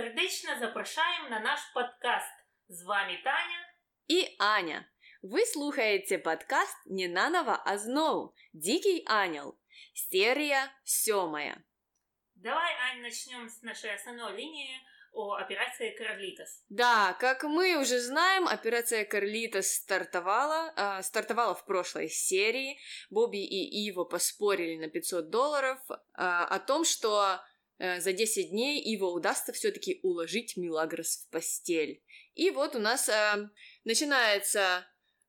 Сердечно запрошаємо на наш подкаст. З вами Таня і Аня. Ви слухаєте подкаст не наново, а знову «Дикий ангел». Серия сьомая. Давай, Ань, начнем с нашей основной линии о операции Карлитос. Да, как мы уже знаем, операция Карлитос стартовала, э, стартовала в прошлой серии. Бобби и Иво поспорили на 500 долларов э, о том, что э, за 10 дней Иво удастся все-таки уложить Милагрос в постель. И вот у нас э, начинается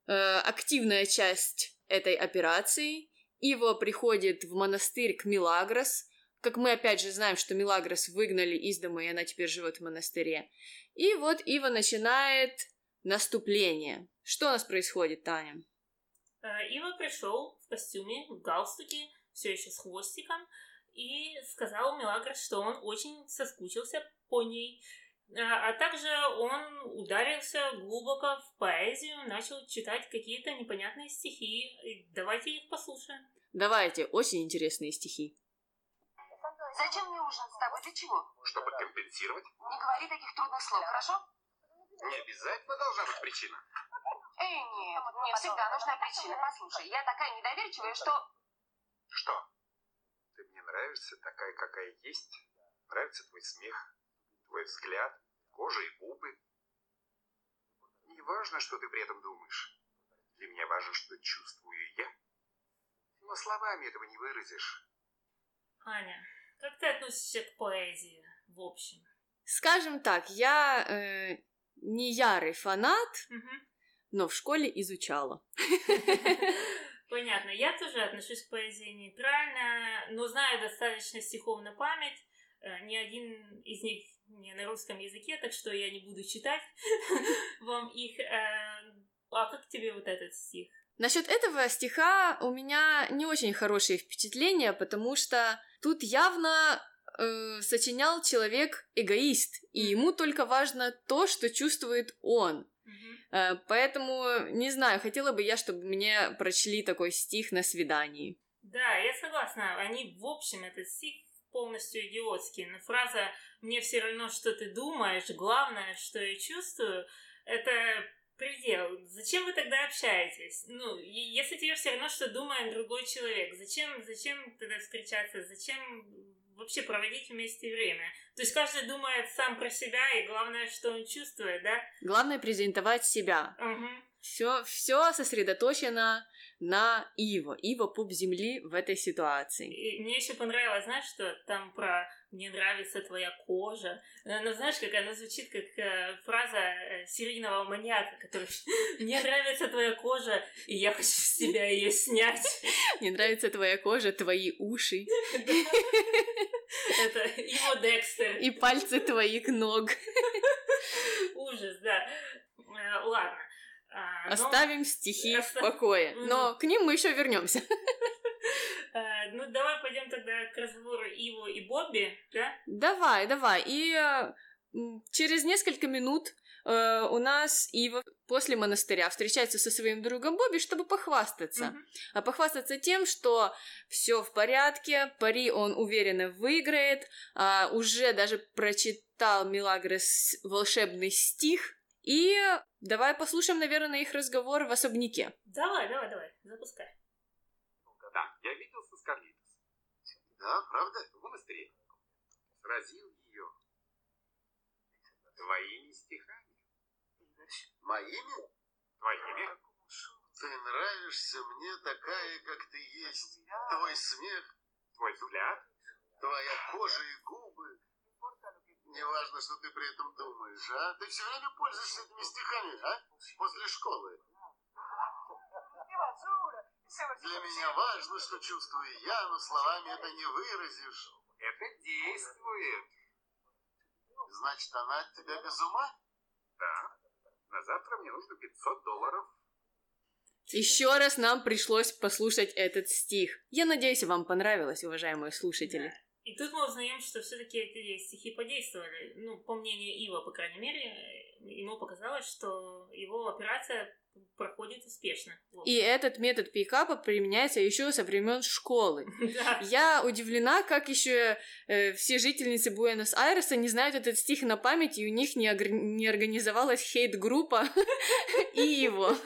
э, активная часть этой операции. Иво приходит в монастырь к Милагрос – как мы опять же знаем, что Милагрос выгнали из дома, и она теперь живет в монастыре. И вот Ива начинает наступление. Что у нас происходит, Таня? Э, Ива пришел в костюме, в галстуке, все еще с хвостиком, и сказал Милагрос, что он очень соскучился по ней. А, а также он ударился глубоко в поэзию, начал читать какие-то непонятные стихи. Давайте их послушаем. Давайте, очень интересные стихи. Зачем мне ужин с тобой? Для чего? Чтобы компенсировать? Не говори таких трудных слов, хорошо? Не обязательно должна быть причина. Эй, нет, мне всегда нужна причина. Послушай, я такая недоверчивая, что... Что? Нравишься такая, какая есть. Нравится твой смех, твой взгляд, кожа и губы. Не важно, что ты при этом думаешь. Для меня важно, что чувствую я. Но словами этого не выразишь. Аня, как ты относишься к поэзии в общем? Скажем так, я э, не ярый фанат, угу. но в школе изучала. Понятно. Я тоже отношусь к поэзии нейтрально, но знаю достаточно стихов на память. Э, ни один из них не на русском языке, так что я не буду читать вам их. Э, а как тебе вот этот стих? Насчет этого стиха у меня не очень хорошие впечатления, потому что тут явно э, сочинял человек эгоист, и ему только важно то, что чувствует он. Э, поэтому, не знаю, хотела бы я, чтобы мне прочли такой стих на свидании. Да, я согласна. Они, в общем, этот стих полностью идиотский. Но фраза «мне все равно, что ты думаешь, главное, что я чувствую» — это предел. Зачем вы тогда общаетесь? Ну, если тебе все равно, что думает другой человек, зачем, зачем тогда встречаться? Зачем вообще проводить вместе время? То есть каждый думает сам про себя, и главное, что он чувствует, да? Главное презентовать себя. Угу. Все, все сосредоточено на Иво. Иво пуп земли в этой ситуации. И мне еще понравилось, знаешь, что там про «мне нравится твоя кожа». Ну, знаешь, как она звучит, как э, фраза э, серийного маньяка, который «мне нравится твоя кожа, и я хочу с тебя ее снять». «Мне нравится твоя кожа, твои уши». Это его Декстер. И пальцы твоих ног. Ужас, да. Э, ладно. А, но... Оставим стихи в покое. Но к ним мы еще вернемся. А, ну, давай пойдем тогда к разговору Иву и Бобби, да? Давай, давай. И э, через несколько минут э, у нас Ива после монастыря встречается со своим другом Бобби, чтобы похвастаться. Mm-hmm. А похвастаться тем, что все в порядке, пари он уверенно выиграет, а уже даже прочитал Милагрос волшебный стих, и давай послушаем, наверное, их разговор в особняке. Давай, давай, давай, запускай. Да, я виделся с Карлитос. Да, правда? В монастыре. Сразил ее. Твоими стихами. Моими? Твоими? Ты нравишься мне такая, как ты есть. Твой смех. Твой взгляд. Твоя кожа и губы Неважно, что ты при этом думаешь, а? Ты все время пользуешься этими стихами, а? После школы. Для меня важно, что чувствую я, но словами это не выразишь. Это действует. Значит, она от тебя без ума? Да. На завтра мне нужно 500 долларов. Еще раз нам пришлось послушать этот стих. Я надеюсь, вам понравилось, уважаемые слушатели. И тут мы узнаем, что все-таки эти стихи подействовали. Ну, по мнению Ива, по крайней мере, ему показалось, что его операция проходит успешно. Вот. И этот метод пикапа применяется еще со времен школы. Да. Я удивлена, как еще э, все жительницы Буэнос-Айреса не знают этот стих на память, и у них не, огр- не организовалась хейт-группа и его.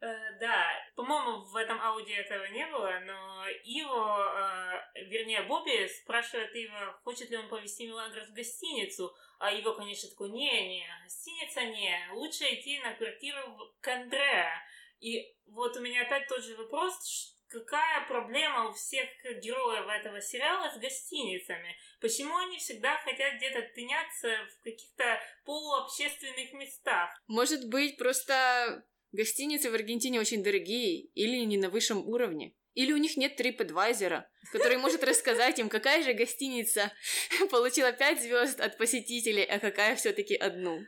Э, Да, по-моему, в этом аудио этого не было, но Иво, э, вернее, Бобби спрашивает Ива, хочет ли он повезти Мелагрос в гостиницу, а Ива, конечно, такой, не-не, гостиница не, лучше идти на квартиру к Андреа. И вот у меня опять тот же вопрос, какая проблема у всех героев этого сериала с гостиницами? Почему они всегда хотят где-то тыняться в каких-то полуобщественных местах? Может быть, просто гостиницы в Аргентине очень дорогие или не на высшем уровне. Или у них нет TripAdvisor, который может рассказать им, какая же гостиница получила 5 звезд от посетителей, а какая все-таки одну.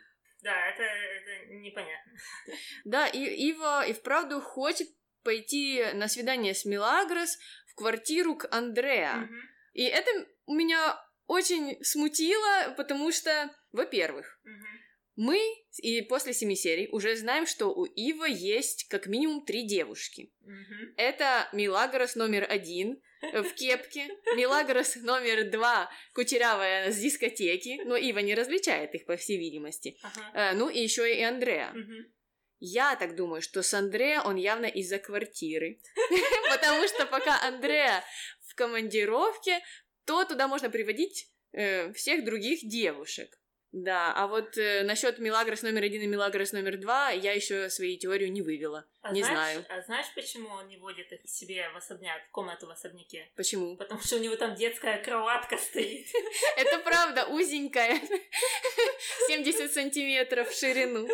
Да, это, это непонятно. Да, и Ива и вправду хочет пойти на свидание с Милагрос в квартиру к Андреа. Мгм, И это меня очень смутило, потому что, во-первых, мгм. Мы и после семи серий уже знаем, что у Ива есть как минимум три девушки. Мгм. Это Милагрос номер один в кепке, Милагрос номер два кучерявая с дискотеки, но Ива не различает их, по всей видимости. Э, Ну и еще и Андреа. Мгм. Я так думаю, что с Андреа он явно из-за квартиры. Потому что пока Андреа в командировке, то туда можно приводить э, всех других девушек. Да, а вот э, насчет Милагрос номер один и Милагрос номер два я еще свою теорию не вывела. А не знаешь, знаю. А знаешь, почему он не водит их себе в особняк, в комнату в особняке? Почему? Потому что у него там детская кроватка стоит. Это правда узенькая. 70 сантиметров в ширину.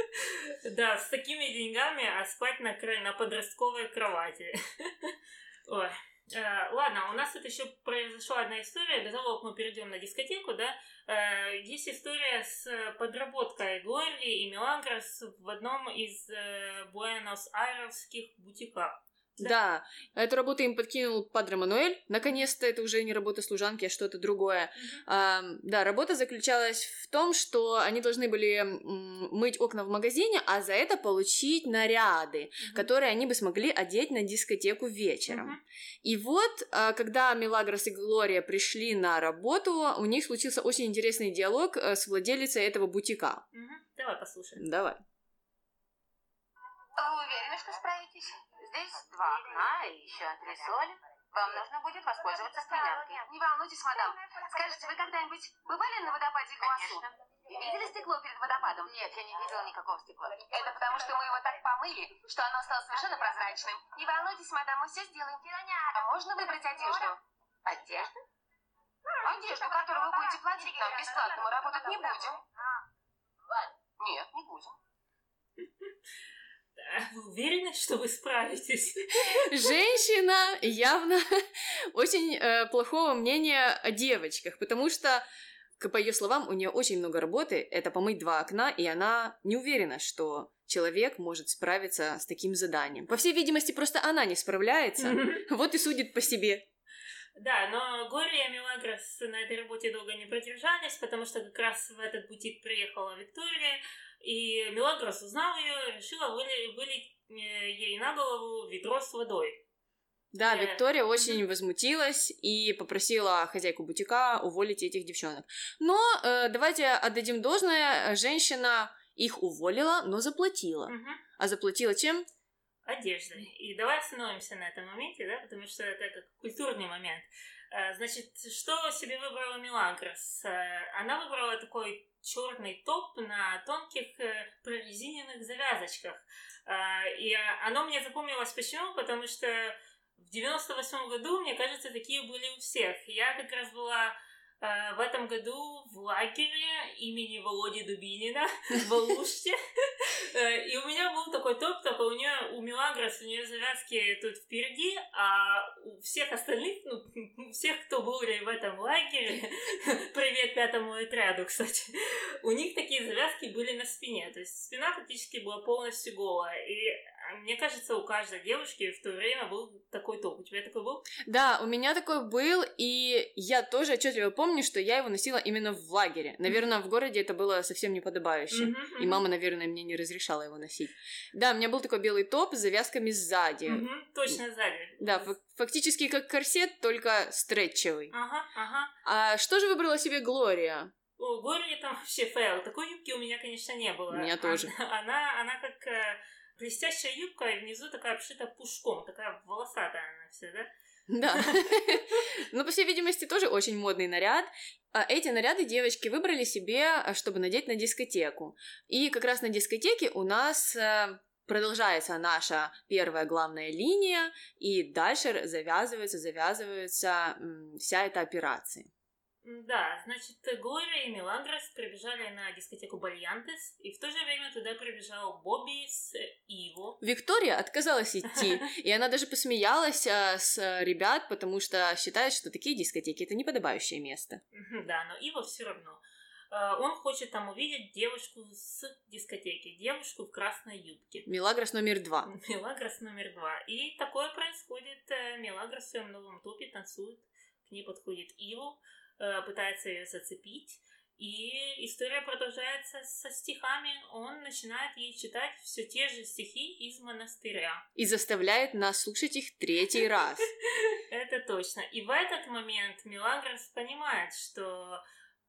Да, с такими деньгами, а спать на, на подростковой кровати. Ой. Э, ладно, у нас тут еще произошла одна история, до того, как мы перейдем на дискотеку, да, э, есть история с э, подработкой Глории и Мелагрос в одном из Буэнос-Айресских бутиков. Да, эту работу им подкинул Падре Мануэль. Наконец-то это уже не работа служанки, а что-то другое. А, да, работа заключалась в том, что они должны были мыть окна в магазине, а за это получить наряды, Мгм. которые они бы смогли одеть на дискотеку вечером. Мгм. И вот, а, когда Мелагрос и Глория пришли на работу, у них случился очень интересный диалог э, с владелицей этого бутика. Мгм. Давай послушаем. Давай. Вы уверены, что справитесь? Здесь два окна и еще антресоли. Вам нужно будет воспользоваться стремянкой. Не волнуйтесь, мадам. Скажите, вы когда-нибудь бывали на водопаде Гуасу? Видели стекло перед водопадом? Нет, я не видела никакого стекла. Это потому, что мы его так помыли, что оно стало совершенно прозрачным. Не волнуйтесь, мадам, мы все сделаем. А можно выбрать одежду? Одежду? Одежду, которую вы будете платить нам бесплатно, мы работать не будем. Нет, не будем. Да, Вы уверены, что вы справитесь? Женщина явно очень э, плохого мнения о девочках, потому что, по ее словам, у нее очень много работы, это помыть два окна, и она не уверена, что человек может справиться с таким заданием. По всей видимости, просто она не справляется, вот и судит по себе. Да, но Глория и Мелагрос на этой работе долго не продержались, потому что как раз в этот бутик приехала Виктория, и Мелагрос узнал ее, решила выли- вылить э, ей на голову ведро с водой. Да, Э, Виктория очень возмутилась и попросила хозяйку бутика уволить этих девчонок. Но э, давайте отдадим должное, женщина их уволила, но заплатила. Мгм. А заплатила чем? Одеждой. И давай остановимся на этом моменте, да, потому что это как культурный момент. Э, Значит, что себе выбрала Мелагрос? Э, Она выбрала такой черный топ на тонких э, прорезиненных завязочках. Э, И оно мне запомнилось почему? Потому что в 98 году, мне кажется, такие были у всех. Я как раз была в этом году в лагере имени Володи Дубинина в Алуште. Э, И у меня был такой топ, только у нее, у Мелагрос, у нее завязки тут впереди, а у всех остальных, ну, всех, кто были в этом лагере, привет пятому отряду, кстати, у них такие завязки были на спине, то есть спина фактически была полностью голая, и мне кажется, у каждой девушки в то время был такой топ. У тебя такой был? Да, у меня такой был, и я тоже отчетливо помню, что я его носила именно в лагере. Наверное, в городе это было совсем неподобающе. Мгм, И мама, наверное, мне не разрешала его носить. Да, у меня был такой белый топ с завязками сзади. Мгм, точно сзади. Да, фак- фактически как корсет, только стретчевый. Ага, ага. А что же выбрала себе Глория? У Глории там вообще fail. Такой юбки у меня, конечно, не было. У меня тоже. Она, она как э, блестящая юбка, и внизу такая обшита пушком, такая волосатая она вся, да? Да. Ну, по всей видимости, тоже очень модный наряд. А Эти наряды девочки выбрали себе, а, чтобы надеть на дискотеку. И как раз на дискотеке у нас э, продолжается наша первая главная линия, и дальше завязывается, завязывается вся эта операция. Да, значит, Глория и Мелагрос прибежали на дискотеку Бальянтес, и в то же время туда прибежал Бобби с э, Иво. Виктория отказалась идти, и она даже посмеялась а, с а, ребят, потому что считает, что такие дискотеки это неподобающее место. Да, но Иво все равно. Э, Он хочет там увидеть девушку с дискотеки, девушку в красной юбке. Мелагрос номер два. Мелагрос номер два. И такое происходит. э, Мелагрос в своем новом топе танцует, к ней подходит Иво, э, пытается ее зацепить. И история продолжается со стихами. Он начинает ей читать все те же стихи из монастыря. И заставляет нас слушать их третий раз. Это точно. И в этот момент Мелагрос понимает, что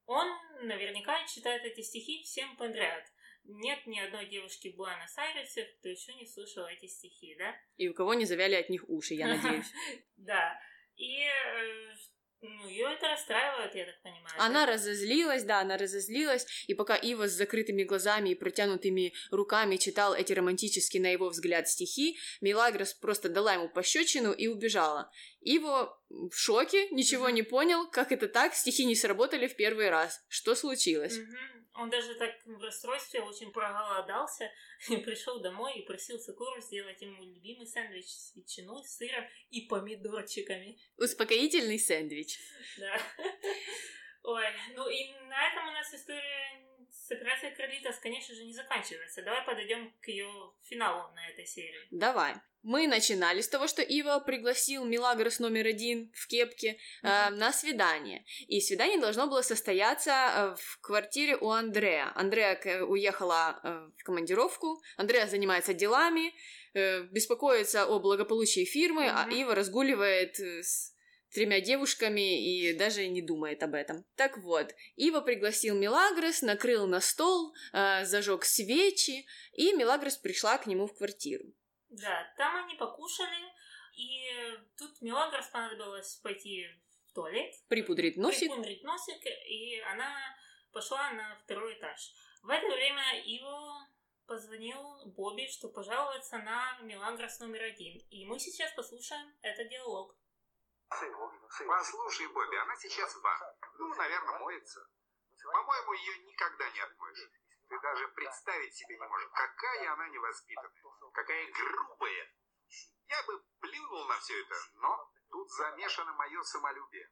он наверняка читает эти стихи всем подряд. Нет ни одной девушки в Буэнос-Айресе, кто еще не слышал эти стихи, да? И у кого не завяли от них уши, я надеюсь. Да. И э, ну, ее это расстраивает, я так понимаю. Она да? разозлилась, да, она разозлилась, и пока Ива с закрытыми глазами и протянутыми руками читал эти романтические, на его взгляд, стихи, Мелагрос просто дала ему пощечину и убежала. Иво в шоке, ничего не понял, как это так, стихи не сработали в первый раз. Что случилось? Мгм. Он даже так в расстройстве очень проголодался и пришел домой и просил Сакуру сделать ему любимый сэндвич с ветчиной, сыром и помидорчиками. Успокоительный сэндвич. Да. Ой, ну и на этом у нас история с операцией Кролитос, конечно же, не заканчивается. Давай подойдем к ее финалу на этой серии. Давай. Мы начинали с того, что Ива пригласил Милагрос номер один в кепке э, на свидание. И свидание должно было состояться э, в квартире у Андрея. Андрея уехала э, в командировку. Андрея занимается делами, э, беспокоится о благополучии фирмы, а Мгм. Ива разгуливает э, с тремя девушками и даже не думает об этом. Так вот, Ива пригласил Милагрос, накрыл на стол, э, зажег свечи, и Милагрос пришла к нему в квартиру. Да, там они покушали, и тут Мелагрос понадобилось пойти в туалет, Припудрит носик. припудрить носик, и она пошла на второй этаж. В это время Иво позвонил Бобби, что пожаловаться на Мелагрос номер один. И мы сейчас послушаем этот диалог. Послушай, Бобби, она сейчас в. Ну, наверное, моется. По-моему, ее никогда не отмоешь. Ты даже представить себе не можешь, какая она невоспитанная, какая грубая. Я бы плюнул на все это, но тут замешано мое самолюбие.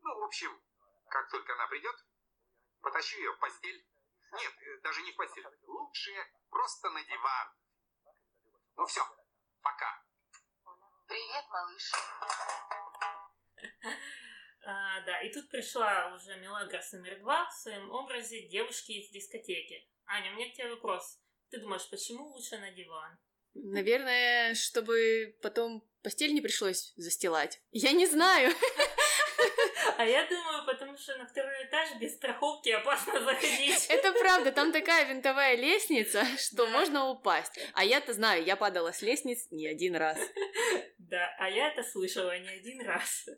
Ну, в общем, как только она придет, потащу ее в постель. Нет, э, даже не в постель. Лучше просто на диван. Ну все, пока. Привет, малыш. А, да, и тут пришла уже Мелагрос номер два в своем образе девушки из дискотеки. Аня, у меня к тебе вопрос. Ты думаешь, почему лучше на диван? Наверное, чтобы потом постель не пришлось застилать. Я не знаю. А я думаю, потому что на второй этаж без страховки опасно заходить. Это правда, там такая винтовая лестница, что можно упасть. А я-то знаю, я падала с лестниц не один раз. Да, а я это слышала не один раз.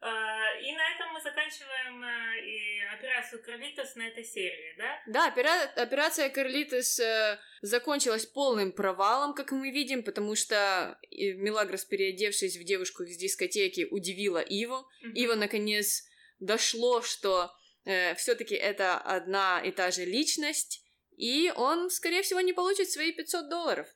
А, И на этом мы заканчиваем а, операцию Кролитос на этой серии, да? Да, опера- операция Карлитес э, закончилась полным провалом, как мы видим, потому что э, Мелагрос, переодевшись в девушку из дискотеки, удивила Иву. Мгм. Ива наконец дошло, что все-таки это одна и та же личность, и он, скорее всего, не получит свои 500 долларов.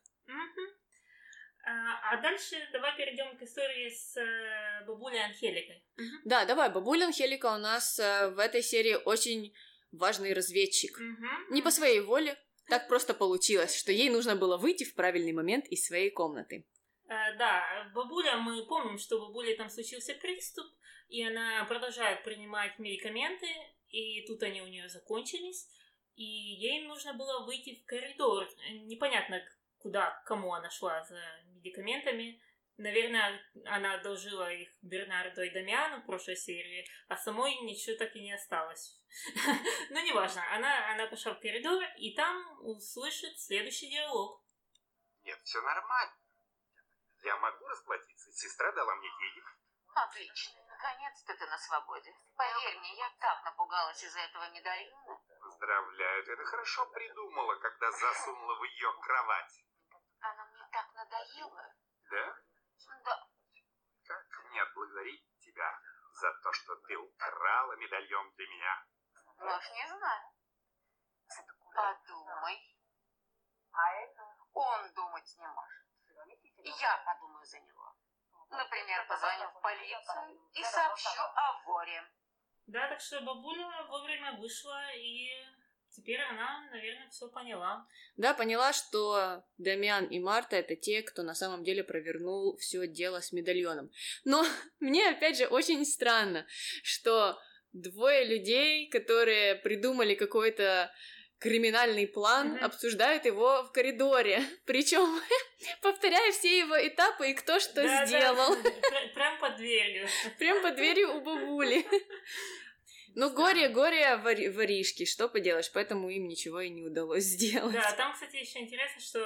А а дальше давай перейдем к истории с э, бабулей Анхеликой. Да, давай, бабуля Анхелика у нас э, в этой серии очень важный разведчик. Мгм. Не по своей воле. Так просто получилось, что ей нужно было выйти в правильный момент из своей комнаты. Э, да, бабуля, мы помним, что у бабули там случился приступ, и она продолжает принимать медикаменты, и тут они у нее закончились, и ей нужно было выйти в коридор. Непонятно, куда, кому она шла за медикаментами. Наверное, она одолжила их Бернарду и Дамиану в прошлой серии, а самой ничего так и не осталось. Но неважно, она, она пошла в коридор, и там услышит следующий диалог. Нет, все нормально. Я могу расплатиться. Сестра дала мне денег. Отлично. Наконец-то ты на свободе. Поверь мне, я так напугалась из-за этого медальона. Поздравляю, ты это хорошо придумала, когда засунула в ее кровать. Она мне так надоела. Да? Да. Как мне отблагодарить тебя за то, что ты украла медальон для меня? Ну уж не знаю. Подумай. Он думать не может. Я подумаю за него. Например, позвоню в полицию и сообщу о воре. Да, так что бабуля вовремя вышла, и теперь она, наверное, все поняла. Да, поняла, что Дамиан и Марта это те, кто на самом деле провернул все дело с медальоном. Но мне, опять же, очень странно, что двое людей, которые придумали какой-то криминальный план, mm-hmm. обсуждают его в коридоре. Причем повторяя все его этапы и кто что да, сделал. Да. Прям под дверью. Прям под дверью у бабули. Ну, горе, горе воришки, что поделаешь, поэтому им ничего и не удалось сделать. Да, там, кстати, еще интересно, что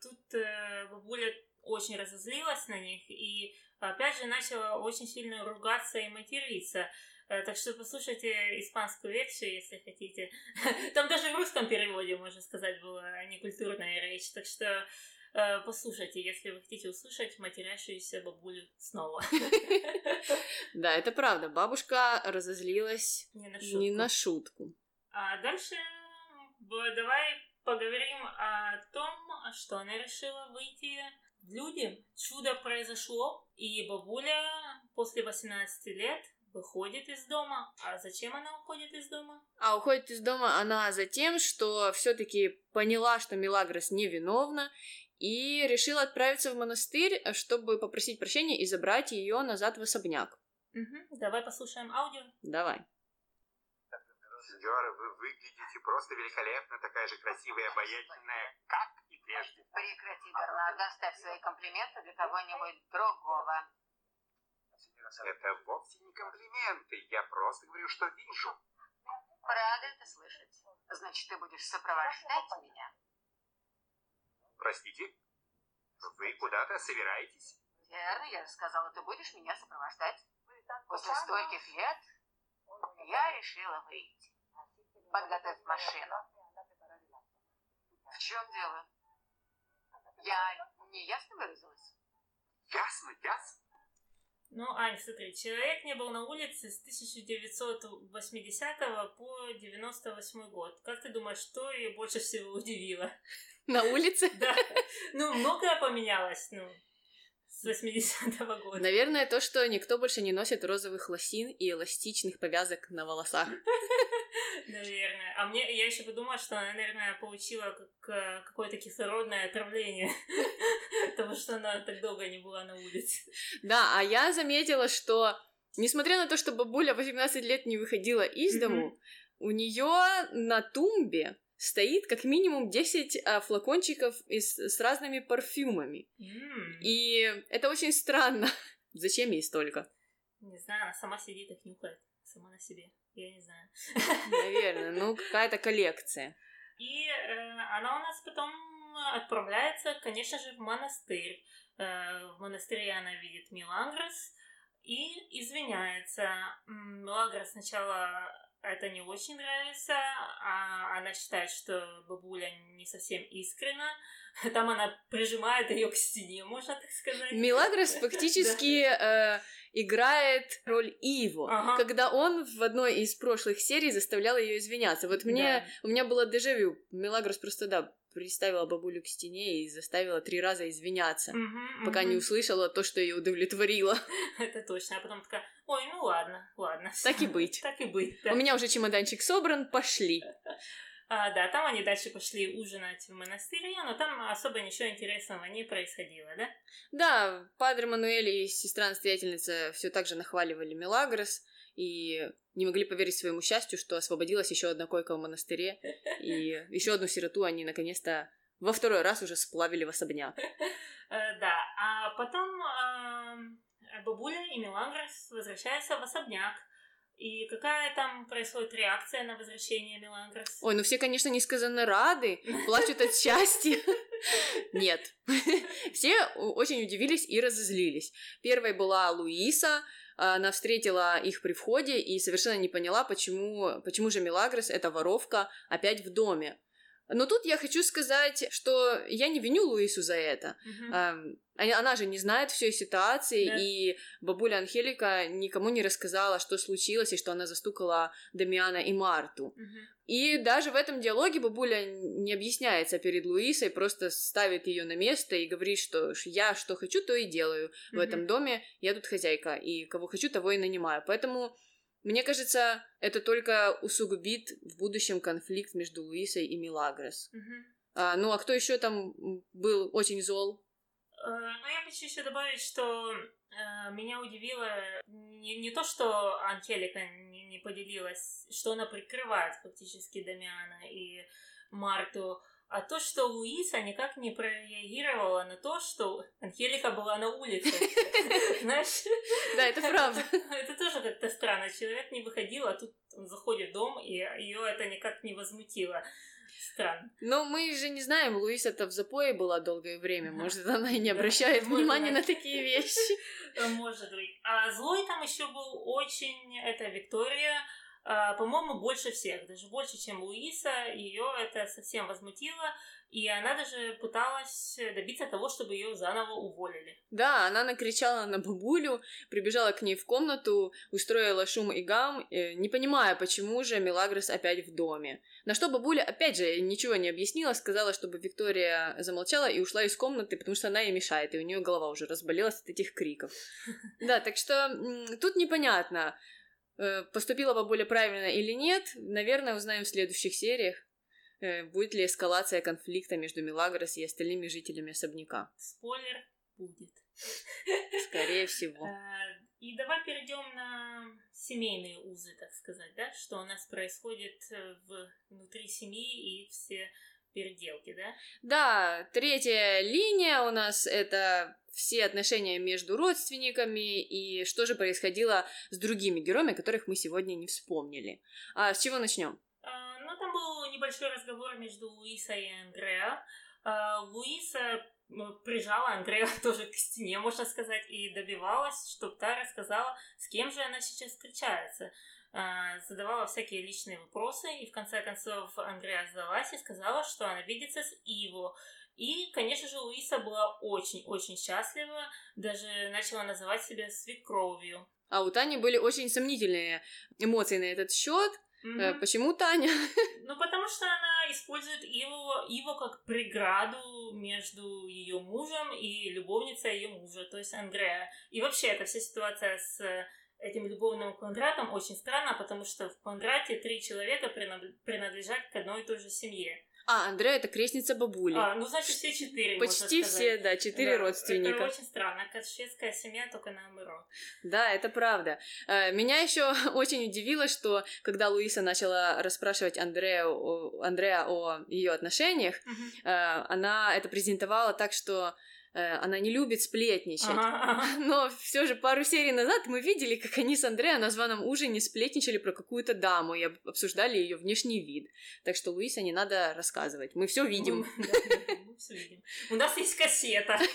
тут э, бабуля очень разозлилась на них и опять же начала очень сильно ругаться и материться. Э, так что послушайте испанскую версию, если хотите. Там даже в русском переводе, можно сказать, была некультурная речь. Так что э, послушайте, если вы хотите услышать матерящуюся бабулю снова. Да, это правда. Бабушка разозлилась. Не на шутку. А дальше давай поговорим о том, что она решила выйти в люди. Чудо произошло, и бабуля после 18 лет выходит из дома. А зачем она уходит из дома? А уходит из дома она за тем, что все-таки поняла, что Милагрос невиновна, и решила отправиться в монастырь, чтобы попросить прощения и забрать ее назад в особняк. Угу. Давай послушаем аудио. Давай. Сеньора, вы выглядите просто великолепно, такая же красивая и обаятельная, как и прежде. Прекрати, Бернард, оставь свои комплименты для кого-нибудь другого. Это вовсе не комплименты, я просто говорю, что вижу. Рада это слышать. Значит, ты будешь сопровождать меня? Простите? Вы куда-то собираетесь? Верно, я сказала, ты будешь меня сопровождать. После стольких лет я решила выйти. Подготовь машину. В чем дело? Я неясно выразилась? Ясно, ясно. Ну, Ань, смотри, человек не был на улице с 1980 по 98 год. Как ты думаешь, что ее больше всего удивило? На улице? Да. Ну, многое поменялось, ну, с 80-го года. Наверное, то, что никто больше не носит розовых лосин и эластичных повязок на волосах. Наверное. А мне, я еще подумала, что она, наверное, получила как, какое-то кислородное отравление, потому что она так долго не была на улице. Да, а я заметила, что несмотря на то, что бабуля 18 лет не выходила из дому, у нее на тумбе стоит как минимум 10 а, флакончиков из, с разными парфюмами. Mm. И это очень странно. Зачем ей столько? Не знаю, она сама сидит и нюхает. Сама на себе. Я не знаю. Наверное, ну какая-то коллекция. И э, она у нас потом отправляется, конечно же, в монастырь. Э, в монастыре она видит Милагрос и извиняется. Милагрос сначала это не очень нравится, а она считает, что бабуля не совсем искренна. Там она прижимает ее к стене, можно так сказать. Милагрос фактически э, играет роль Иво, ага. когда он в одной из прошлых серий заставлял ее извиняться. Вот мне да. у меня было дежавю. Милагрос просто да приставила бабулю к стене и заставила три раза извиняться, угу, пока угу. не услышала то, что ее удовлетворило. Это точно. А потом такая, ой, ну ладно, ладно. Так и быть. Так и быть. У меня уже чемоданчик собран, пошли. А, да, там они дальше пошли ужинать в монастыре, но там особо ничего интересного не происходило, да? Да, Падре Мануэль и сестра-настоятельница все так же нахваливали Мелагрос и не могли поверить своему счастью, что освободилась еще одна койка в монастыре, и еще одну сироту они наконец-то во второй раз уже сплавили в особняк. Э, да, а потом бабуля и Мелагрос возвращаются в особняк, и какая там происходит реакция на возвращение Мелагрос? Ой, ну все, конечно, несказанно рады, плачут от счастья. Нет. Все очень удивились и разозлились. Первой была Луиса, она встретила их при входе и совершенно не поняла, почему, почему же Мелагрос, эта воровка, опять в доме. Но тут я хочу сказать, что я не виню Луису за это. Uh-huh. Она же не знает всей ситуации, да. и бабуля Анхелика никому не рассказала, что случилось, и что она застукала Дамиана и Марту. Угу. И даже в этом диалоге бабуля не объясняется перед Луисой, просто ставит ее на место и говорит, что я что хочу, то и делаю угу. в этом доме, я тут хозяйка, и кого хочу, того и нанимаю. Поэтому мне кажется, это только усугубит в будущем конфликт между Луисой и Милагрос. Угу. А, ну а кто еще там был очень зол? Э, ну, я хочу еще добавить, что э, меня удивило не, не то, что Анхелика не, не поделилась, что она прикрывает фактически Дамиана и Марту, а то, что Луиса никак не прореагировала на то, что Анхелика была на улице. Знаешь? Да, это правда. Это тоже как-то странно. Человек не выходил, а тут он заходит в дом, и ее это никак не возмутило. Странно. Но мы же не знаем, Луиса-то в запое была долгое время. Может, она и не обращает внимания на такие вещи. Может быть. А злой там еще был очень... Это Виктория по-моему, больше всех, даже больше, чем Луиса, ее это совсем возмутило, и она даже пыталась добиться того, чтобы ее заново уволили. Да, она накричала на бабулю, прибежала к ней в комнату, устроила шум и гам, э, не понимая, почему же Мелагрос опять в доме. На что бабуля, опять же, ничего не объяснила, сказала, чтобы Виктория замолчала и ушла из комнаты, потому что она ей мешает, и у нее голова уже разболелась от этих криков. Да, так что тут непонятно, Э, поступила бабуля правильно или нет, наверное, узнаем в следующих сериях. Э, будет ли эскалация конфликта между Мелагрос и остальными жителями особняка? Спойлер будет. Скорее всего. Э, и давай перейдем на семейные узы, так сказать, да? Что у нас происходит внутри семьи и все переделки, да? Да, третья линия у нас это все отношения между родственниками и что же происходило с другими героями, которых мы сегодня не вспомнили. А с чего начнем? А, ну, там был небольшой разговор между Луисой и Андреа. А, Луиса прижала Андрея тоже к стене, можно сказать, и добивалась, чтобы та рассказала, с кем же она сейчас встречается. А, задавала всякие личные вопросы, и в конце концов Андреа сдалась и сказала, что она видится с Иво. И, конечно же, Луиса была очень-очень счастлива, даже начала называть себя свекровью. А у Тани были очень сомнительные эмоции на этот счет. Mm-hmm. Почему Таня? Ну, потому что она использует его, его как преграду между ее мужем и любовницей ее мужа, то есть Андреа. И вообще, эта вся ситуация с этим любовным квадратом очень странно, потому что в квадрате три человека принадлежат к одной и той же семье. А, Андрея это крестница бабули. А, ну значит все четыре. Почти все, да, четыре да, родственника. Это очень странно, как шведская семья, только наоборот. Да, это правда. Э, меня еще очень удивило, что когда Луиса начала расспрашивать Андрея, Андрея о ее отношениях, угу. она это презентовала так, что она не любит сплетничать. Ага. Но все же пару серий назад мы видели, как они с Андреа на званом ужине сплетничали про какую-то даму и обсуждали ее внешний вид. Так что Луиса не надо рассказывать. Мы все видим. У нас есть кассета.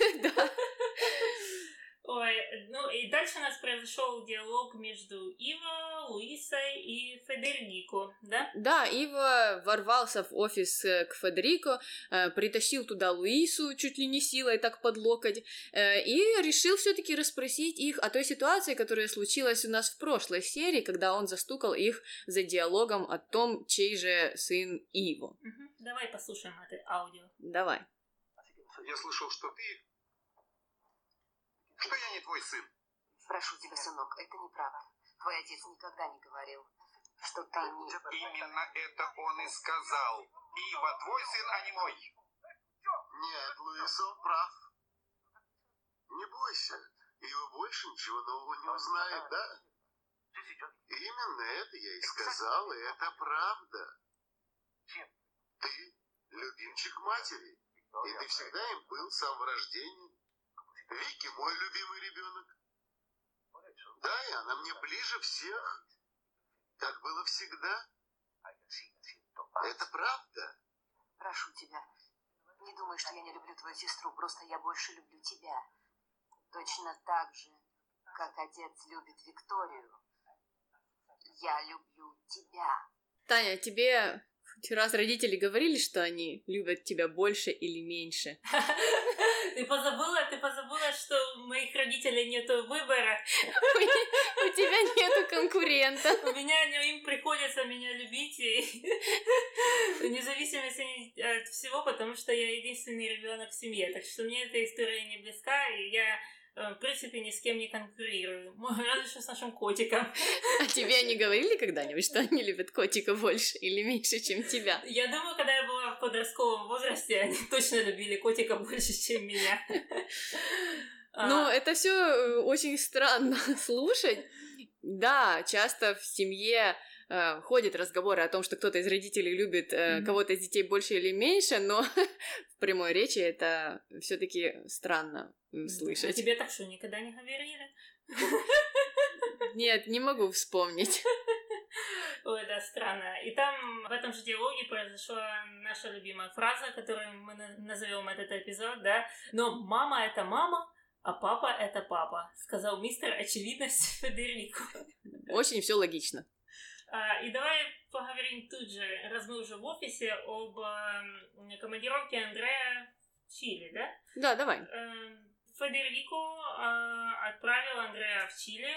Ой, ну и дальше у нас произошел диалог между Иво, Луисой и Федерико, да? Да, Ива ворвался в офис э, к Федерико, э, притащил туда Луису чуть ли не силой так под локоть, э, и решил все-таки расспросить их о той ситуации, которая случилась у нас в прошлой серии, когда он застукал их за диалогом о том, чей же сын Иво. Угу. Давай послушаем это аудио. Давай. Я слышал, что ты что я не твой сын? Прошу тебя, сынок, это неправда. Твой отец никогда не говорил. что-то не... Именно это он и сказал. Ива, твой сын, а не мой. Нет, Луис, он прав. Не бойся, Ива больше ничего нового не узнает, да? Именно это я и сказал, и это правда. Ты любимчик матери, и ты всегда им был с самого рождения. Вики мой любимый ребенок. Да, и она мне ближе всех. Так было всегда. Это правда. Прошу тебя, не думай, что я не люблю твою сестру, просто я больше люблю тебя. Точно так же, как отец любит Викторию. Я люблю тебя. Таня, тебе раз родители говорили, что они любят тебя больше или меньше? Ты позабыла, ты позабыла, что у моих родителей нету выбора. У тебя нету конкурента. У меня им приходится меня любить, вне зависимости от всего, потому что я единственный ребенок в семье. Так что мне эта история не близка, и я в принципе, ни с кем не конкурирую. Разве что с нашим котиком. А тебе они говорили когда-нибудь, что они любят котика больше или меньше, чем тебя? Я думаю, когда я была в подростковом возрасте, они точно любили котика больше, чем меня. Ну, А, это все очень странно слушать. Да, часто в семье э, ходят разговоры о том, что кто-то из родителей любит э, Мгм. кого-то из детей больше или меньше, но в прямой речи это все-таки странно м, А слышать. тебе так что, никогда не говорили? Нет, не могу вспомнить. Ой, да, странно. И там в этом же диалоге произошла наша любимая фраза, которую мы на- назовем этот эпизод, да. Но мама это мама, а папа это папа, сказал мистер очевидность Федерико. Очень все логично. А, И давай поговорим тут же, раз мы уже в офисе, об эм, командировке Андрея в Чили, да? Да, давай. Эм, Федерико э, отправил Андрея в Чили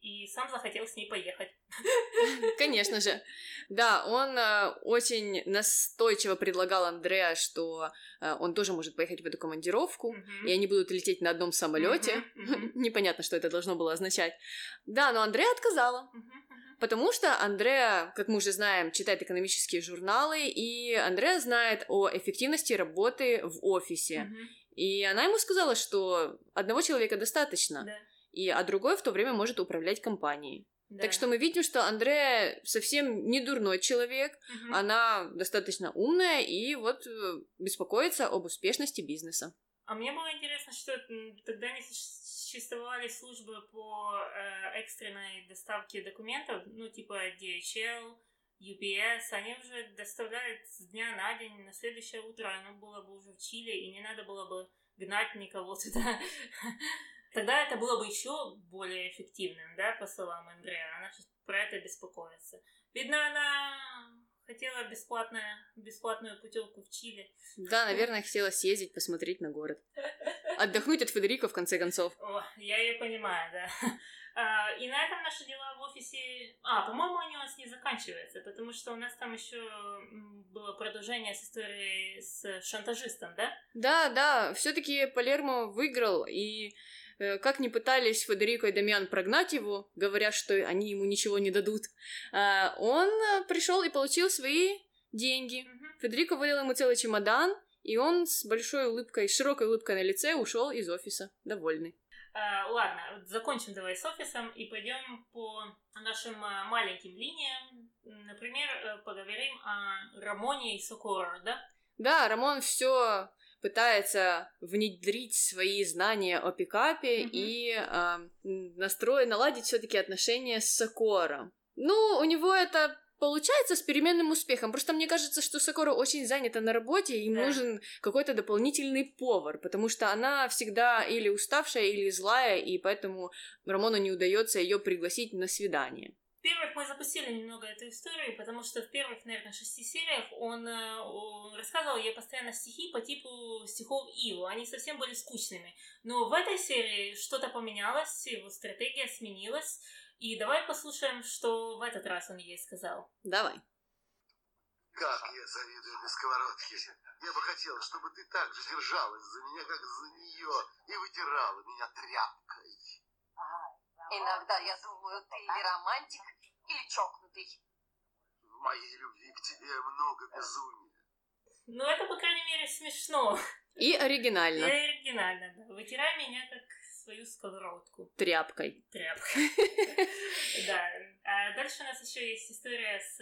и сам захотел с ней поехать. Конечно же. Да, он э, очень настойчиво предлагал Андреа, что э, он тоже может поехать в эту командировку, Мгм. и они будут лететь на одном самолете. Мгм. Непонятно, что это должно было означать. Да, но Андреа отказала. Потому что Андреа, как мы уже знаем, читает экономические журналы, и Андреа знает о эффективности работы в офисе. Мгм. И она ему сказала, что одного человека достаточно, Да. и, а другой в то время может управлять компанией. Да. Так что мы видим, что Андреа совсем не дурной человек, Мгм. она достаточно умная и вот э, беспокоится об успешности бизнеса. А мне было интересно, что тогда не существовали службы по э, экстренной доставке документов, ну, типа DHL, UPS, они уже доставляют с дня на день, на следующее утро оно было бы уже в Чили, и не надо было бы гнать никого туда. Тогда это было бы еще более эффективным, да, по словам Андрея. Она про это беспокоится. Видно, она хотела бесплатное, бесплатную путевку в Чили. Да, наверное, хотела съездить, посмотреть на город. Отдохнуть от Федерико, в конце концов. О, я ее понимаю, да. А, И на этом наши дела в офисе... А, по-моему, они у нас не заканчиваются, потому что у нас там еще было продолжение с историей с шантажистом, да? Да, да, все-таки Палермо выиграл, и как ни пытались Федерико и Дамиан прогнать его, говоря, что они ему ничего не дадут, а, он пришел и получил свои деньги. Мгм. Федерико вылил ему целый чемодан, и он с большой улыбкой, широкой улыбкой на лице ушел из офиса, довольный. А, Ладно, закончим давай с офисом и пойдем по нашим маленьким линиям. Например, э, поговорим о Рамоне и Сокоро, да? Да, Рамон все пытается внедрить свои знания о пикапе Мгм. и а, м, настроить, наладить все-таки отношения с Сокором. Ну, у него это получается с переменным успехом. Просто мне кажется, что Сокора очень занята на работе, и им Да. нужен какой-то дополнительный повар, потому что она всегда или уставшая, или злая, и поэтому Рамону не удается ее пригласить на свидание. Во-первых, мы запустили немного эту историю, потому что в первых, наверное, шести сериях он, э, о- рассказывал ей постоянно стихи по типу стихов Иву. Они совсем были скучными. Но в этой серии что-то поменялось, его стратегия сменилась. И давай послушаем, что в этот раз он ей сказал. Давай. Как я завидую этой сковородке. Я бы хотел, чтобы ты так же держалась за меня, как за нее, и вытирала меня тряпкой. Иногда я думаю, ты или романтик, или чокнутый. В моей любви к тебе много безумия. Ну, это, по крайней мере, смешно. И оригинально. И оригинально, да. Вытирай меня как свою сковородку. Тряпкой. Тряпкой. Да. А дальше у нас еще есть история с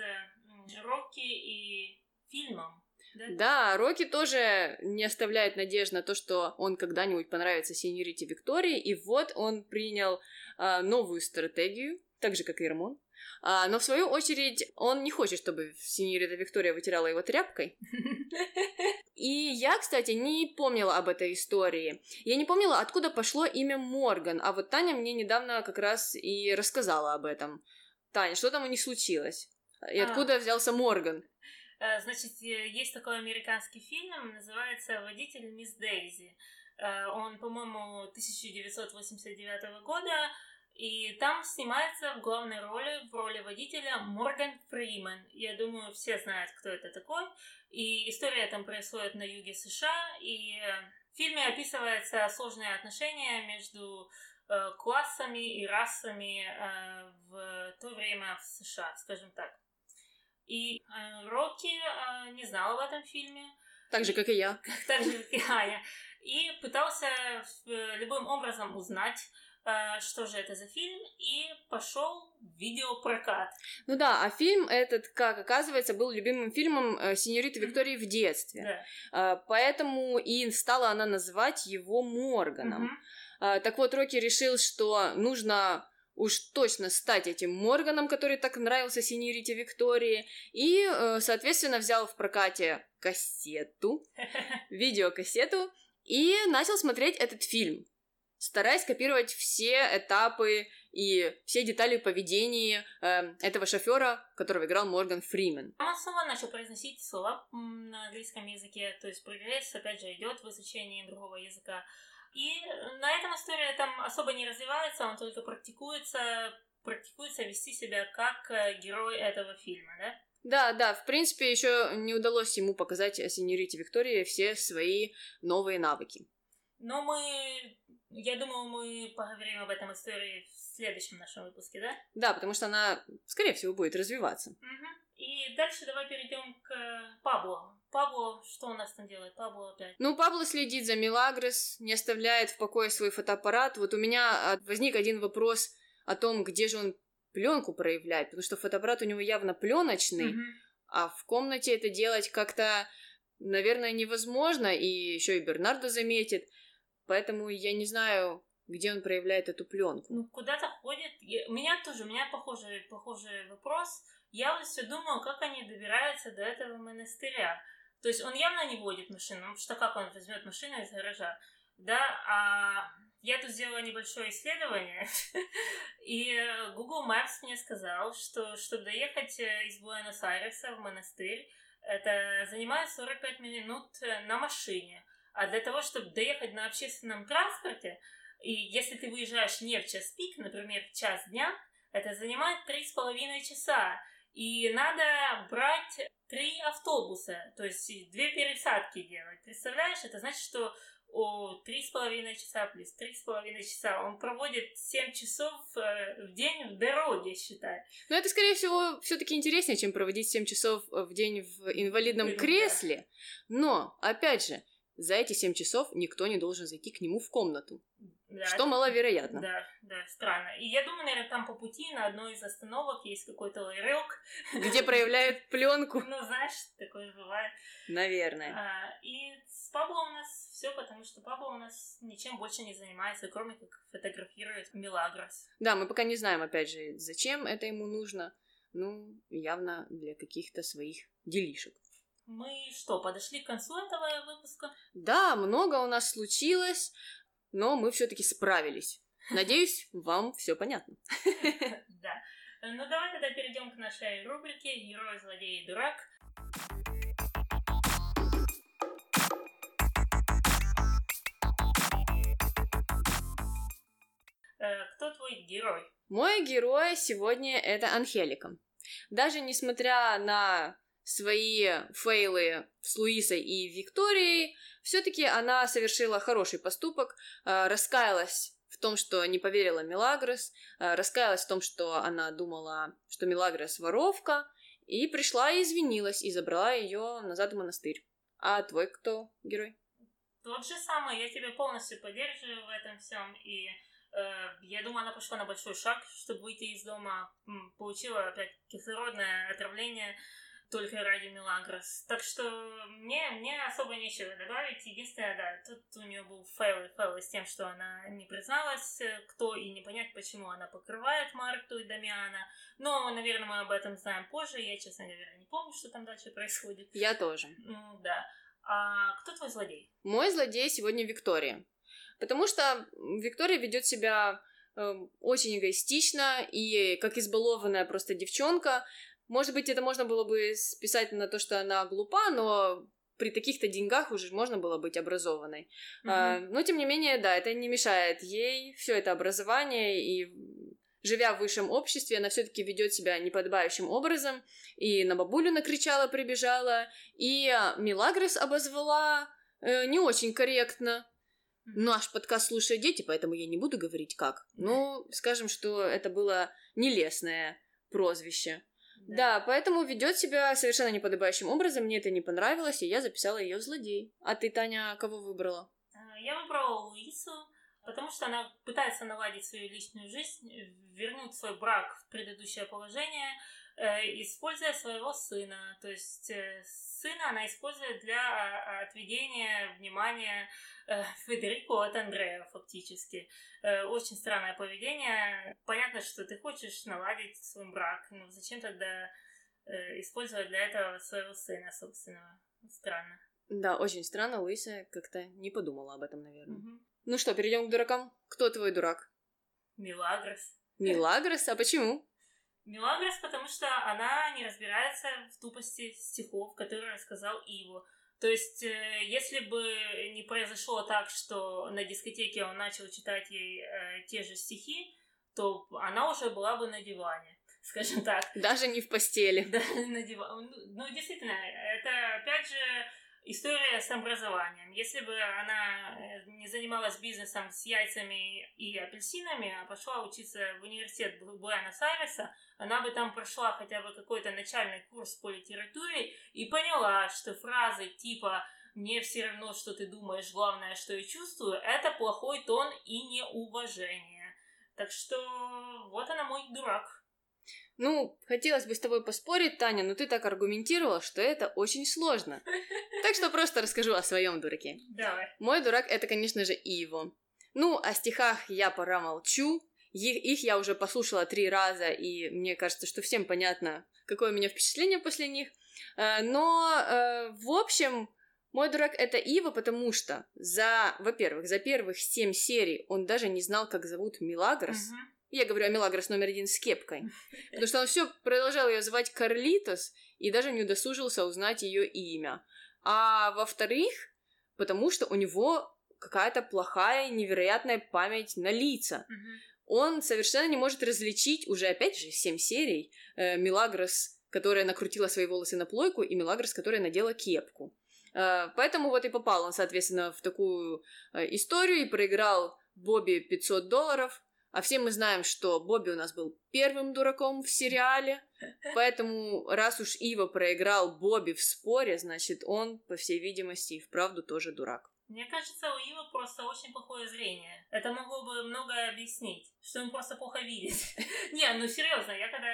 Рокки и фильмом. Да? да, Рокки тоже не оставляет надежд на то, что он когда-нибудь понравится сеньорите Виктории, и вот он принял э, новую стратегию, так же, как и Рамон. А, но в свою очередь он не хочет, чтобы сеньорита Виктория вытирала его тряпкой. И я, кстати, не помнила об этой истории. Я не помнила, откуда пошло имя Морган, а вот Таня мне недавно как раз и рассказала об этом. Таня, что там у них случилось? И а. откуда взялся Морган? Э, значит, э, есть такой американский фильм, называется «Водитель мисс Дейзи». Э, он, по-моему, 1989 года, и там снимается в главной роли, в роли водителя Морган Фриман. Я думаю, все знают, кто это такой. И история там происходит на юге США, и в фильме описываются сложные отношения между классами и расами в то время в США, скажем так. И э, Рокки э, не знал об этом фильме. Так же, как и я. Так же, как и Аня. И пытался э, любым образом узнать, э, что же это за фильм, и пошел в видеопрокат. Ну да, а фильм этот, как оказывается, был любимым фильмом э, сеньориты Виктории в детстве. Да. Поэтому и стала она называть его Морганом. Mm-hmm. Так вот, Рокки решил, что нужно уж точно стать этим Морганом, который так нравился синьорите Виктории, и, э, соответственно, взял в прокате кассету, видеокассету, и начал смотреть этот фильм, стараясь копировать все этапы и все детали поведения э, этого шофера, которого играл Морган Фримен. Он снова начал произносить слова на английском языке, то есть прогресс, опять же, идет в изучении другого языка. И на этом история там особо не развивается, он только практикуется, практикуется вести себя как э, герой этого фильма, да? Да, да, в принципе, еще не удалось ему показать сеньорите Виктории все свои новые навыки. Но мы, я думаю, мы поговорим об этом истории в следующем нашем выпуске, да? Да, потому что она, скорее всего, будет развиваться. Угу. И дальше давай перейдем к Пабло. Пабло, что у нас там делает? Пабло опять. Ну, Пабло следит за Милагрос, не оставляет в покое свой фотоаппарат. Вот у меня а, возник один вопрос о том, где же он пленку проявляет, потому что фотоаппарат у него явно пленочный, угу. а в комнате это делать как-то, наверное, невозможно, и еще и Бернардо заметит. Поэтому я не знаю, где он проявляет эту пленку. Ну, куда-то ходит. У меня тоже, у меня похожий, похожий вопрос. Я вот все думаю, как они добираются до этого монастыря. То есть он явно не водит машину, потому что как он возьмет машину из гаража? Да, а я тут сделала небольшое исследование, и Google Maps мне сказал, что чтобы доехать э, из Буэнос-Айреса в монастырь, это занимает 45 минут э, на машине. А для того, чтобы доехать на общественном транспорте, и если ты выезжаешь не в час пик, например, в час дня, это занимает три с половиной часа. И надо брать три автобуса, то есть две пересадки делать. Представляешь, это значит, что о, три с половиной часа плюс три с половиной часа. Он проводит семь часов э, в день в дороге, считай. Но это, скорее всего, все таки интереснее, чем проводить семь часов в день в инвалидном кресле. Но, опять же, за эти семь часов никто не должен зайти к нему в комнату. Да, что маловероятно. Да, да, странно. И я думаю, наверное, там по пути на одной из остановок есть какой-то ларек. Где проявляют пленку. Ну, знаешь, такое бывает. Наверное. А, и с Пабло у нас все, потому что Пабло у нас ничем больше не занимается, кроме как фотографирует Милагрос. Да, мы пока не знаем, опять же, зачем это ему нужно. Ну, явно для каких-то своих делишек. Мы что, подошли к концу этого выпуска? Да, много у нас случилось но мы все-таки справились. Надеюсь, вам все понятно. Да. Ну давай тогда перейдем к нашей рубрике «Герой, злодей и дурак». Э, кто твой герой? Мой герой сегодня это Анхелика. Даже несмотря на свои фейлы с Луисой и Викторией, все-таки она совершила хороший поступок, а, раскаялась в том, что не поверила Мелагрос, а, раскаялась в том, что она думала, что Мелагрос воровка, и пришла и извинилась, и забрала ее назад в монастырь. А твой кто герой? Тот же самый, я тебя полностью поддерживаю в этом всем, и э, я думаю, она пошла на большой шаг, чтобы выйти из дома, получила опять кислородное отравление, только ради Мелагрос. Так что мне, мне особо нечего добавить. Единственное, да, тут у нее был fail и fail с тем, что она не призналась, э, кто и непонятно, почему она покрывает Марту и Дамиана. Но, наверное, мы об этом узнаем позже. Я, честно говоря, не помню, что там дальше происходит. Я тоже. Ну, да. А кто твой злодей? Мой злодей сегодня Виктория. Потому что Виктория ведет себя э, очень эгоистично и как избалованная просто девчонка. Может быть, это можно было бы списать на то, что она глупа, но при таких-то деньгах уже можно было быть образованной. Mm-hmm. А, но, тем не менее, да, это не мешает ей все это образование, и живя в высшем обществе, она все-таки ведет себя неподобающим образом, и на бабулю накричала, прибежала, и Милагрос обозвала э, не очень корректно. Наш подкаст слушают дети, поэтому я не буду говорить как. Ну, скажем, что это было нелестное прозвище. Да. поэтому ведет себя совершенно неподобающим образом. Мне это не понравилось, и я записала ее злодей. А ты, Таня, кого выбрала? А, я выбрала Луису, потому что она пытается наладить свою личную жизнь, вернуть свой брак в предыдущее положение, э, используя своего сына. То есть э, сына она использует для а, отведения внимания э, Федерико от Андрея фактически. Э, очень странное поведение. Понятно, что ты хочешь наладить свой брак, но зачем тогда э, использовать для этого своего сына собственного? Странно. Да, очень странно. Луиса как-то не подумала об этом, наверное. Угу. Ну что, перейдем к дуракам. Кто твой дурак? Милагрос. Милагрос? А почему? Милагрос, потому что она не разбирается в тупости стихов, которые рассказал Иво. То есть, э, если бы не произошло так, что на дискотеке он начал читать ей э, те же стихи, то она уже была бы на диване, скажем так. Даже не в постели. Да, на диване. Ну, ну, действительно, это опять же история с образованием. Если бы она э, не занималась бизнесом с яйцами и апельсинами, а пошла учиться в университет Буэнос-Айреса, она бы там прошла хотя бы какой-то начальный курс по литературе и поняла, что фразы типа «мне все равно, что ты думаешь, главное, что я чувствую» — это плохой тон и неуважение. Так что вот она мой дурак. Ну, хотелось бы с тобой поспорить, Таня, но ты так аргументировала, что это очень сложно. Так что просто расскажу о своем дураке. Давай. Мой дурак это, конечно же, Иво. Ну, о стихах я пора молчу. Их, их я уже послушала три раза, и мне кажется, что всем понятно, какое у меня впечатление после них. Э, но, э, в общем, мой дурак это Ива, потому что за, во-первых, за первых семь серий он даже не знал, как зовут Милагрос. Uh-huh. Я говорю о Мелагрос номер один с кепкой. Потому что он все продолжал ее звать Карлитос и даже не удосужился узнать ее имя. А во-вторых, потому что у него какая-то плохая, невероятная память на лица. Он совершенно не может различить, уже опять же, семь серий, э, Мелагрос, которая накрутила свои волосы на плойку, и Мелагрос, которая надела кепку. Э, поэтому вот и попал он, соответственно, в такую э, историю и проиграл Бобби 500 долларов, а все мы знаем, что Бобби у нас был первым дураком в сериале, поэтому раз уж Ива проиграл Бобби в споре, значит, он, по всей видимости, и вправду тоже дурак. Мне кажется, у Ивы просто очень плохое зрение. Это могло бы многое объяснить, что он просто плохо видит. Не, ну серьезно, я когда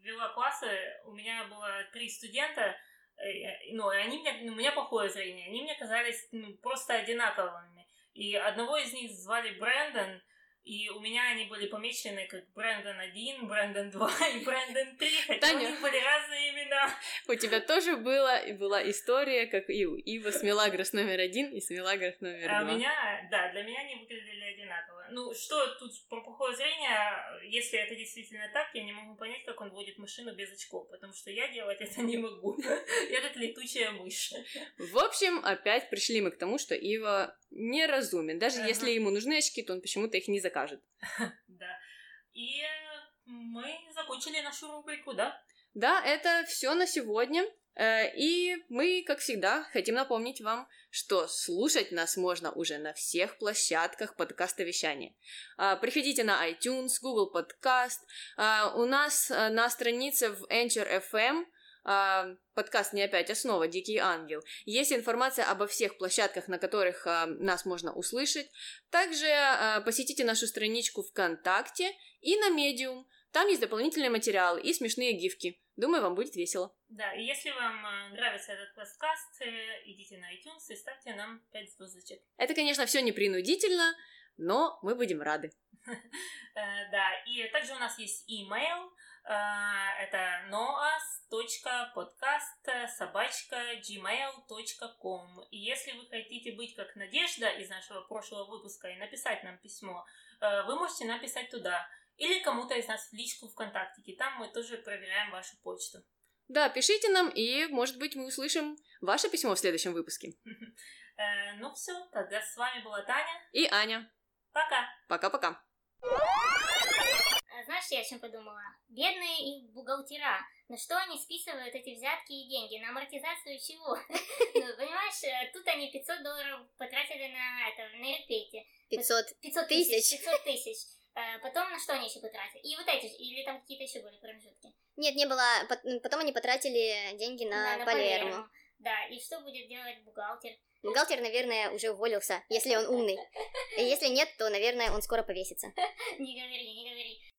вела классы, у меня было три студента, э, ну, и они мне, ну, у меня плохое зрение, они мне казались ну, просто одинаковыми. И одного из них звали Брэндон, и у меня они были помечены как Брэндон 1, Брэндон 2 и Брэндон 3, хотя Таня, у них были разные имена. У тебя тоже было, была история, как и у Ива с Мелагрос номер один и с Мелагрос номер а два. А у меня, да, для меня они выглядели одинаково. Ну, что тут про плохое зрение, если это действительно так, я не могу понять, как он водит машину без очков, потому что я делать это не могу. Я как летучая мышь. В общем, опять пришли мы к тому, что Ива неразумен. Даже если ему нужны очки, то он почему-то их не закажет. Да. И мы закончили нашу рубрику, да? Да, это все на сегодня. Э, и мы, как всегда, хотим напомнить вам, что слушать нас можно уже на всех площадках подкаста вещания. А, приходите на iTunes, Google Podcast. А, у нас э, на странице в Anchor FM э, подкаст «Не опять основа. Дикий ангел». Есть информация обо всех площадках, на которых э, нас можно услышать. Также э, посетите нашу страничку ВКонтакте и на Медиум. Там есть дополнительные материалы и смешные гифки. Думаю, вам будет весело. Да, и если вам нравится этот подкаст, э, идите на iTunes и ставьте нам 5 звездочек. Это, конечно, все не принудительно, но мы будем рады. Э, да, и также у нас есть email, это noas.podcast собачка gmail.com. И если вы хотите быть как Надежда из нашего прошлого выпуска и написать нам письмо, вы можете написать туда. Или кому-то из нас в личку ВКонтакте. Там мы тоже проверяем вашу почту. Да, пишите нам, и, может быть, мы услышим ваше письмо в следующем выпуске. Ну все, тогда с вами была Таня. И Аня. Пока. Пока-пока. Я о чем подумала? Бедные их бухгалтера. На что они списывают эти взятки и деньги? На амортизацию чего? Ну, понимаешь, тут они 500 долларов потратили на это, на репейте. 500 500 тысяч. 500 тысяч. Э, Потом на что они еще потратили? И вот эти, или там какие-то еще были промежутки? Нет, не было. Пот- Потом они потратили деньги на, Палермо. Да, и что будет делать бухгалтер? Бухгалтер, наверное, уже уволился, если он умный. Если нет, то, наверное, он скоро повесится. Не говори, не говори.